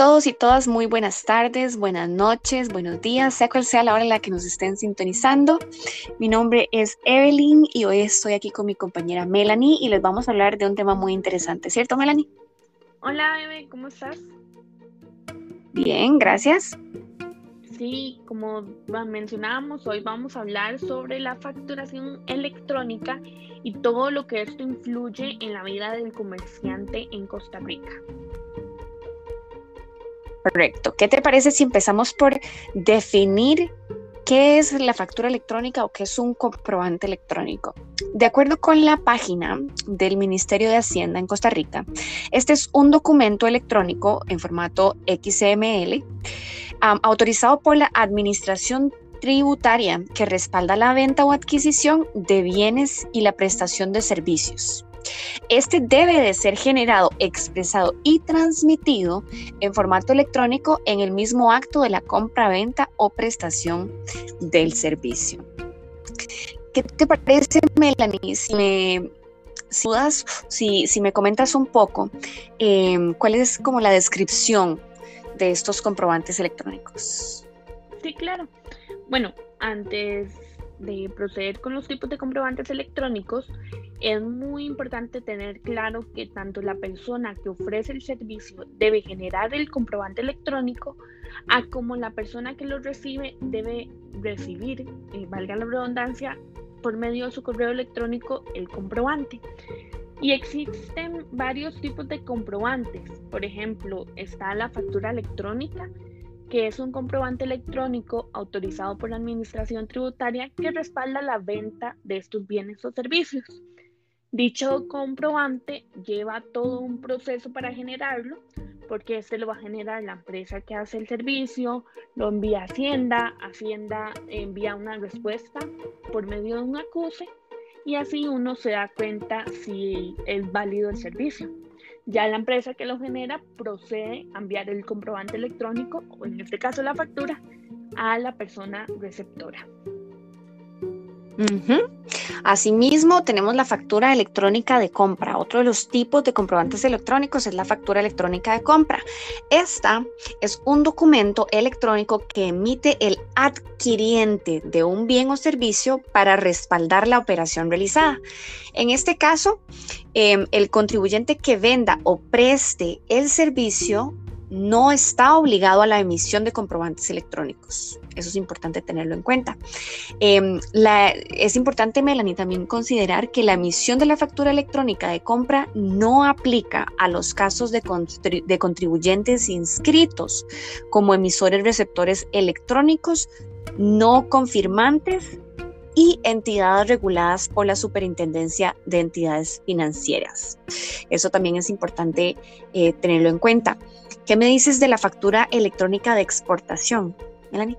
todos y todas, muy buenas tardes, buenas noches, buenos días, sea cual sea la hora en la que nos estén sintonizando. Mi nombre es Evelyn y hoy estoy aquí con mi compañera Melanie y les vamos a hablar de un tema muy interesante, ¿cierto Melanie? Hola Eve, ¿cómo estás? Bien, gracias. Sí, como mencionábamos, hoy vamos a hablar sobre la facturación electrónica y todo lo que esto influye en la vida del comerciante en Costa Rica. Correcto. ¿Qué te parece si empezamos por definir qué es la factura electrónica o qué es un comprobante electrónico? De acuerdo con la página del Ministerio de Hacienda en Costa Rica, este es un documento electrónico en formato XML autorizado por la Administración tributaria que respalda la venta o adquisición de bienes y la prestación de servicios. Este debe de ser generado, expresado y transmitido en formato electrónico en el mismo acto de la compra, venta o prestación del servicio. ¿Qué te parece, Melanie? Si me, si, me comentas un poco, em, ¿cuál es como la descripción de estos comprobantes electrónicos? Sí, claro. Bueno, antes de proceder con los tipos de comprobantes electrónicos, es muy importante tener claro que tanto la persona que ofrece el servicio debe generar el comprobante electrónico, a como la persona que lo recibe debe recibir, eh, valga la redundancia, por medio de su correo electrónico el comprobante. Y existen varios tipos de comprobantes. Por ejemplo, está la factura electrónica, que es un comprobante electrónico autorizado por la Administración Tributaria que respalda la venta de estos bienes o servicios. Dicho comprobante lleva todo un proceso para generarlo, porque este lo va a generar la empresa que hace el servicio, lo envía a Hacienda, Hacienda envía una respuesta por medio de un acuse y así uno se da cuenta si es válido el servicio. Ya la empresa que lo genera procede a enviar el comprobante electrónico, o en este caso la factura, a la persona receptora. Asimismo, tenemos la factura electrónica de compra. Otro de los tipos de comprobantes electrónicos es la factura electrónica de compra. Esta es un documento electrónico que emite el adquiriente de un bien o servicio para respaldar la operación realizada. En este caso, em, el contribuyente que venda o preste el servicio no está obligado a la emisión de comprobantes electrónicos. Eso es importante tenerlo en cuenta. Em, es importante, Melanie, también considerar que la emisión de la factura electrónica de compra no aplica a los casos de, contribuyentes inscritos como emisores receptores electrónicos no confirmantes y entidades reguladas por la Superintendencia de Entidades Financieras. Eso también es importante eh, tenerlo en cuenta. ¿Qué me dices de la factura electrónica de exportación? Melanie.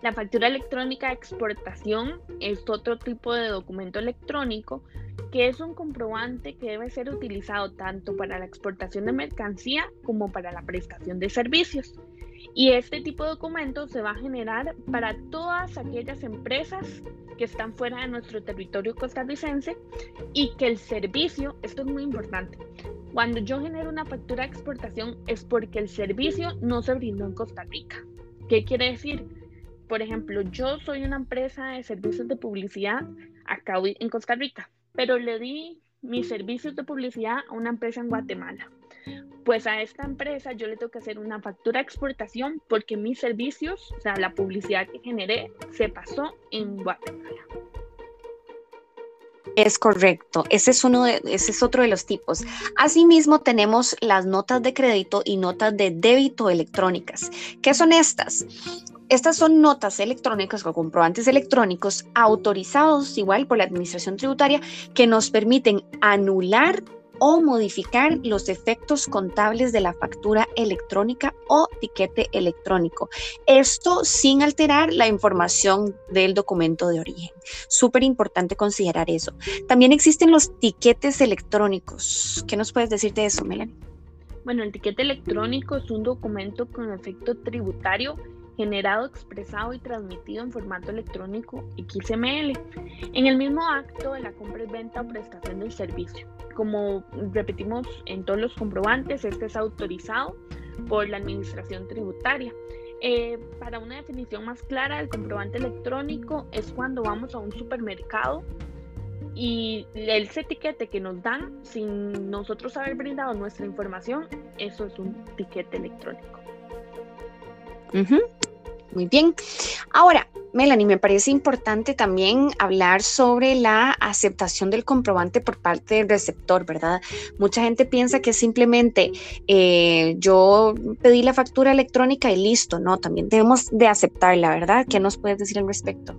la factura electrónica de exportación es otro tipo de documento electrónico que es un comprobante que debe ser utilizado tanto para la exportación de mercancía como para la prestación de servicios. Y este tipo de documento se va a generar para todas aquellas empresas que están fuera de nuestro territorio costarricense y que el servicio, esto es muy importante, cuando yo genero una factura de exportación es porque el servicio no se brindó en Costa Rica. ¿Qué quiere decir? Por ejemplo, yo soy una empresa de servicios de publicidad acá en Costa Rica, pero le di mis servicios de publicidad a una empresa en Guatemala. Pues a esta empresa yo le tengo que hacer una factura de exportación porque mis servicios, o sea, la publicidad que generé, se pasó en Guatemala. Es correcto, ese es, uno de, ese es otro de los tipos. Asimismo, tenemos las notas de crédito y notas de débito electrónicas. ¿Qué son estas? Estas son notas electrónicas o comprobantes electrónicos autorizados igual por la Administración Tributaria que nos permiten anular o modificar los efectos contables de la factura electrónica o tiquete electrónico. Esto sin alterar la información del documento de origen. Súper importante considerar eso. También existen los tiquetes electrónicos. ¿Qué nos puedes decir de eso, Melanie? Bueno, el tiquete electrónico es un documento con efecto tributario generado, expresado y transmitido en formato electrónico XML en el mismo acto de la compra, venta o prestación del servicio. Como repetimos en todos los comprobantes, este es autorizado por la Administración Tributaria. Eh, para una definición más clara, el comprobante electrónico es cuando vamos a un supermercado y el etiquete que nos dan sin nosotros haber brindado nuestra información, eso es un tiquete electrónico. Muy bien. Ahora, Melanie, me parece importante también hablar sobre la aceptación del comprobante por parte del receptor, ¿verdad? Mucha gente piensa que simplemente eh, yo pedí la factura electrónica y listo, ¿no? También debemos de aceptarla, ¿verdad? ¿Qué nos puedes decir al respecto?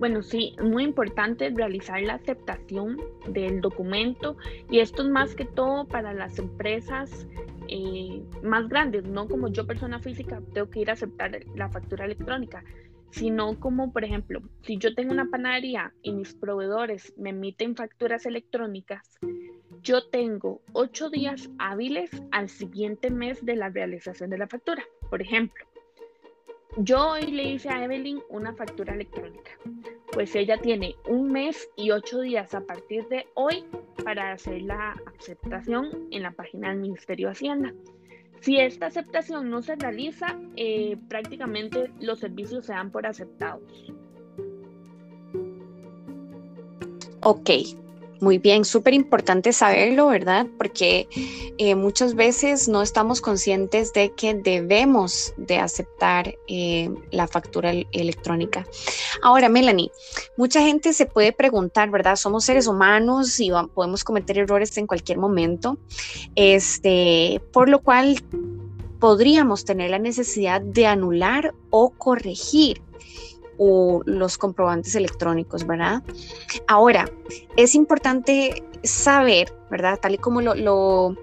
Bueno, sí, muy importante realizar la aceptación del documento y esto es más que todo para las empresas eh, más grandes, no como yo persona física tengo que ir a aceptar la factura electrónica, sino como por ejemplo, si yo tengo una panadería y mis proveedores me emiten facturas electrónicas, yo tengo ocho días hábiles al siguiente mes de la realización de la factura. Por ejemplo, yo hoy le hice a Evelyn una factura electrónica. Pues ella tiene un mes y ocho días a partir de hoy para hacer la aceptación en la página del Ministerio de Hacienda. Si esta aceptación no se realiza, eh, prácticamente los servicios se dan por aceptados. Ok, muy bien, súper importante saberlo, ¿verdad? Porque eh, muchas veces no estamos conscientes de que debemos de aceptar eh, la factura electrónica. Ahora, Melanie, mucha gente se puede preguntar, ¿verdad? Somos seres humanos y podemos cometer errores en cualquier momento, este, por lo cual podríamos tener la necesidad de anular o corregir o los comprobantes electrónicos, ¿verdad? Ahora, es importante saber, ¿verdad? Tal y como lo, lo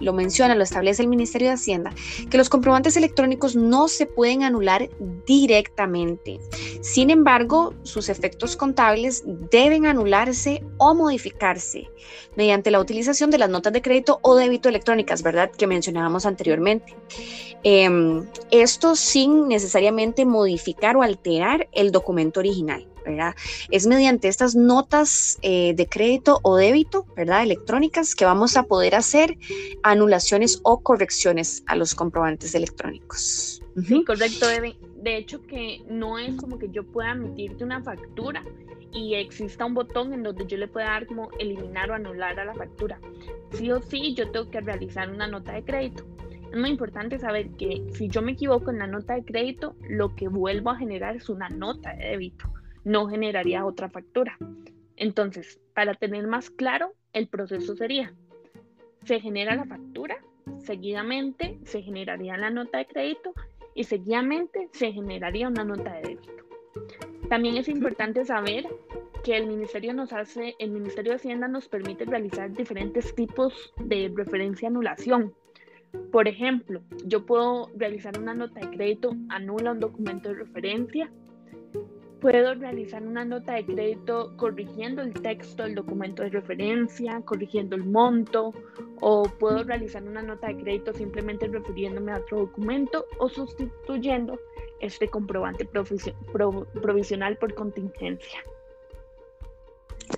lo menciona, lo establece el Ministerio de Hacienda, que los comprobantes electrónicos no se pueden anular directamente. Sin embargo, sus efectos contables deben anularse o modificarse mediante la utilización de las notas de crédito o débito electrónicas, ¿verdad? Que mencionábamos anteriormente. Em, esto sin necesariamente modificar o alterar el documento original. Es mediante estas notas eh, de crédito o débito, ¿verdad? Electrónicas que vamos a poder hacer anulaciones o correcciones a los comprobantes electrónicos. Sí, correcto, De hecho, que no es como que yo pueda emitirte una factura y exista un botón en donde yo le pueda dar como eliminar o anular a la factura. Sí o sí, yo tengo que realizar una nota de crédito. Es muy importante saber que si yo me equivoco en la nota de crédito, lo que vuelvo a generar es una nota de débito no generaría otra factura. Entonces, para tener más claro, el proceso sería, se genera la factura, seguidamente se generaría la nota de crédito y seguidamente se generaría una nota de débito. También es importante saber que el ministerio nos hace, el Ministerio de Hacienda nos permite realizar diferentes tipos de referencia anulación. Por ejemplo, yo puedo realizar una nota de crédito, anula un documento de referencia, Puedo realizar una nota de crédito corrigiendo el texto del documento de referencia, corrigiendo el monto, o puedo realizar una nota de crédito simplemente refiriéndome a otro documento o sustituyendo este comprobante provisional por contingencia.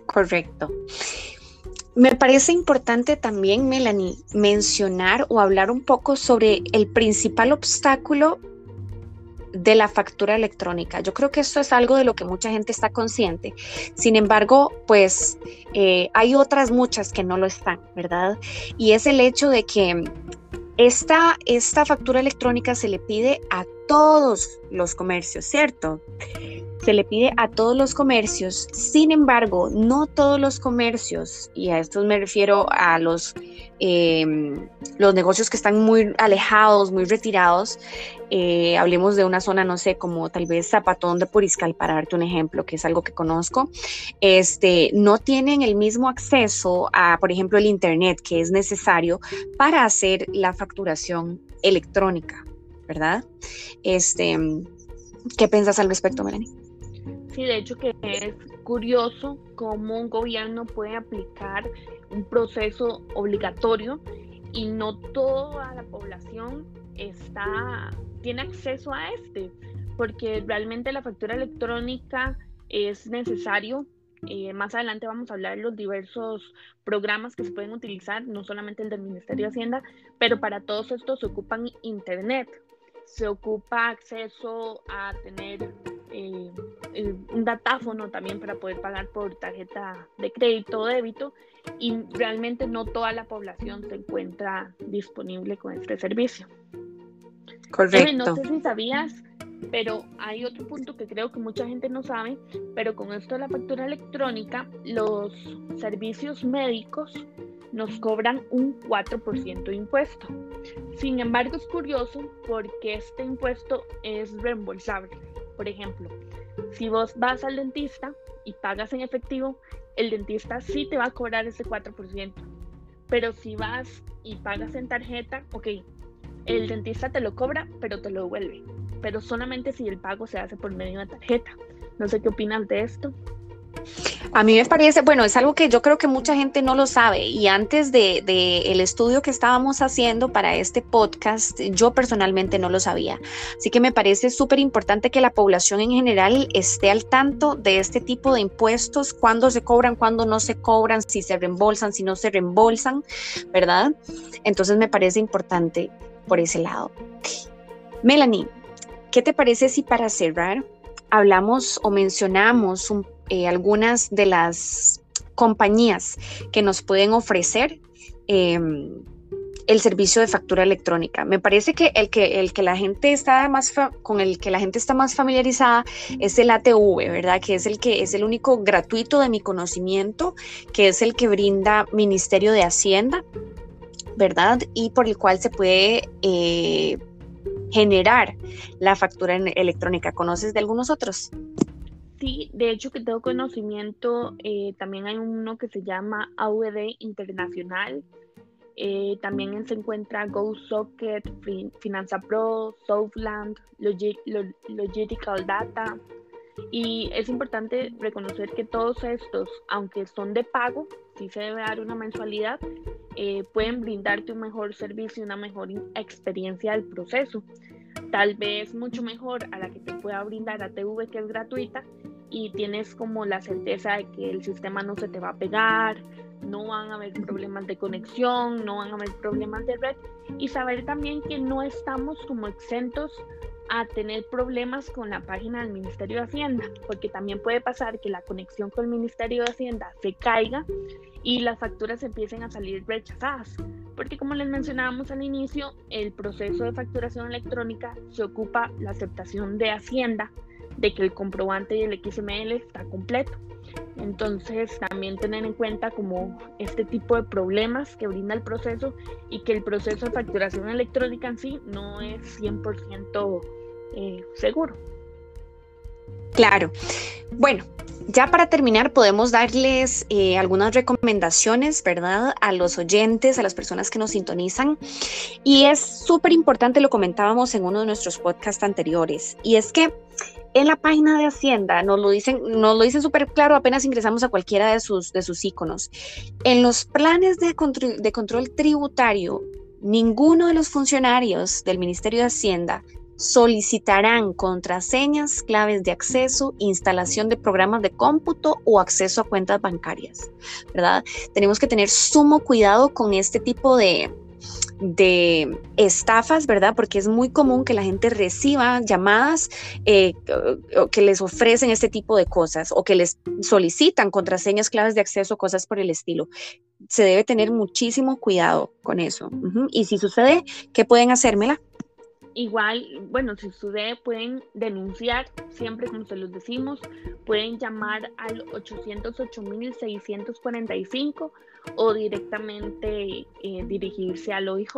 Correcto. Me parece importante también, Melanie, mencionar o hablar un poco sobre el principal obstáculo de la factura electrónica. Yo creo que esto es algo de lo que mucha gente está consciente. Sin embargo, pues eh, hay otras muchas que no lo están, ¿verdad? Y es el hecho de que esta, esta factura electrónica se le pide a todos los comercios, ¿cierto? Se le pide a todos los comercios. Sin embargo, no todos los comercios, y a esto me refiero a los, em, los negocios que están muy alejados, muy retirados, eh, hablemos de una zona, no sé, como tal vez Zapatón de Puriscal, para darte un ejemplo, que es algo que conozco, este, no tienen el mismo acceso a, por ejemplo, el Internet que es necesario para hacer la facturación electrónica, ¿verdad? Este, ¿Qué piensas al respecto, Melanie? Sí, de hecho que es curioso cómo un gobierno puede aplicar un proceso obligatorio y no toda la población está tiene acceso a este, porque realmente la factura electrónica es necesario. Eh, más adelante vamos a hablar de los diversos programas que se pueden utilizar, no solamente el del Ministerio de Hacienda, pero para todos estos se ocupan Internet, se ocupa acceso a tener eh, un datáfono también para poder pagar por tarjeta de crédito o débito y realmente no toda la población se encuentra disponible con este servicio. Correcto. no sé si sabías, pero hay otro punto que creo que mucha gente no sabe, pero con esto de la factura electrónica, los servicios médicos nos cobran un 4% de impuesto. Sin embargo, es curioso porque este impuesto es reembolsable. Por ejemplo, si vos vas al dentista y pagas en efectivo, el dentista sí te va a cobrar ese 4%. Pero si vas y pagas en tarjeta, ok, el dentista te lo cobra, pero te lo devuelve. Pero solamente si el pago se hace por medio de tarjeta. No sé qué opinas de esto. A mí me parece, bueno, es algo que yo creo que mucha gente no lo sabe y antes de, el estudio que estábamos haciendo para este podcast, yo personalmente no lo sabía. Así que me parece súper importante que la población en general esté al tanto de este tipo de impuestos, cuándo se cobran, cuándo no se cobran, si se reembolsan, si no se reembolsan, ¿verdad? Entonces me parece importante por ese lado. Melanie, ¿qué te parece si para cerrar hablamos o mencionamos un eh, algunas de las compañías que nos pueden ofrecer em, el servicio de factura electrónica. Me parece que el que, el que la gente está más con el que la gente está más familiarizada es el ATV, ¿verdad? Que es el que es el único gratuito de mi conocimiento, que es el que brinda Ministerio de Hacienda, ¿verdad? Y por el cual se puede eh, generar la factura electrónica. ¿Conoces de algunos otros? Sí, de hecho que tengo conocimiento, eh, también hay uno que se llama AVD Internacional, eh, también se encuentra GoSocket, Finanza Pro, Southland, Logical Data. Y es importante reconocer que todos estos, aunque son de pago, sí se debe dar una mensualidad, eh, pueden brindarte un mejor servicio y una mejor experiencia del proceso tal vez mucho mejor a la que te pueda brindar ATV que es gratuita y tienes como la certeza de que el sistema no se te va a pegar, no van a haber problemas de conexión, no van a haber problemas de red y saber también que no estamos como exentos a tener problemas con la página del Ministerio de Hacienda, porque también puede pasar que la conexión con el Ministerio de Hacienda se caiga y las facturas empiecen a salir rechazadas porque como les mencionábamos al inicio, el proceso de facturación electrónica se ocupa la aceptación de Hacienda de que el comprobante y el XML está completo. Entonces, también tener en cuenta como este tipo de problemas que brinda el proceso y que el proceso de facturación electrónica en sí no es 100% eh, seguro. Claro. Bueno, ya para terminar, podemos darles eh, algunas recomendaciones, ¿verdad? A los oyentes, a las personas que nos sintonizan. Y es súper importante, lo comentábamos en uno de nuestros podcasts anteriores, y es que en la página de Hacienda nos lo dicen, nos lo dicen súper claro apenas ingresamos a cualquiera de sus, de sus iconos. En los planes de de control tributario, ninguno de los funcionarios del Ministerio de Hacienda solicitarán contraseñas, claves de acceso, instalación de programas de cómputo o acceso a cuentas bancarias, ¿verdad? Tenemos que tener sumo cuidado con este tipo de, de estafas, ¿verdad? Porque es muy común que la gente reciba llamadas eh, que les ofrecen este tipo de cosas o que les solicitan contraseñas, claves de acceso, cosas por el estilo. Se debe tener muchísimo cuidado con eso. Y si sucede, ¿qué pueden hacérmela? Igual, bueno, si sucede, pueden denunciar, siempre como se los decimos, pueden llamar al 808.645 o directamente eh, dirigirse al OIJ.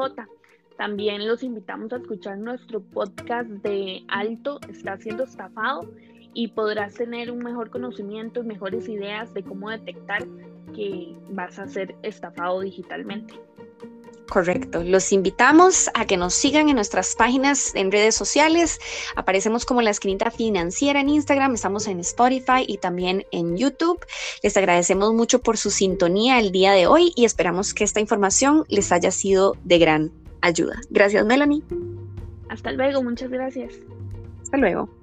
También los invitamos a escuchar nuestro podcast de Alto está siendo estafado y podrás tener un mejor conocimiento y mejores ideas de cómo detectar que vas a ser estafado digitalmente. Correcto. Los invitamos a que nos sigan en nuestras páginas en redes sociales. Aparecemos como la esquinita financiera en Instagram, estamos en Spotify y también en YouTube. Les agradecemos mucho por su sintonía el día de hoy y esperamos que esta información les haya sido de gran ayuda. Gracias, Melanie. Hasta luego, muchas gracias. Hasta luego.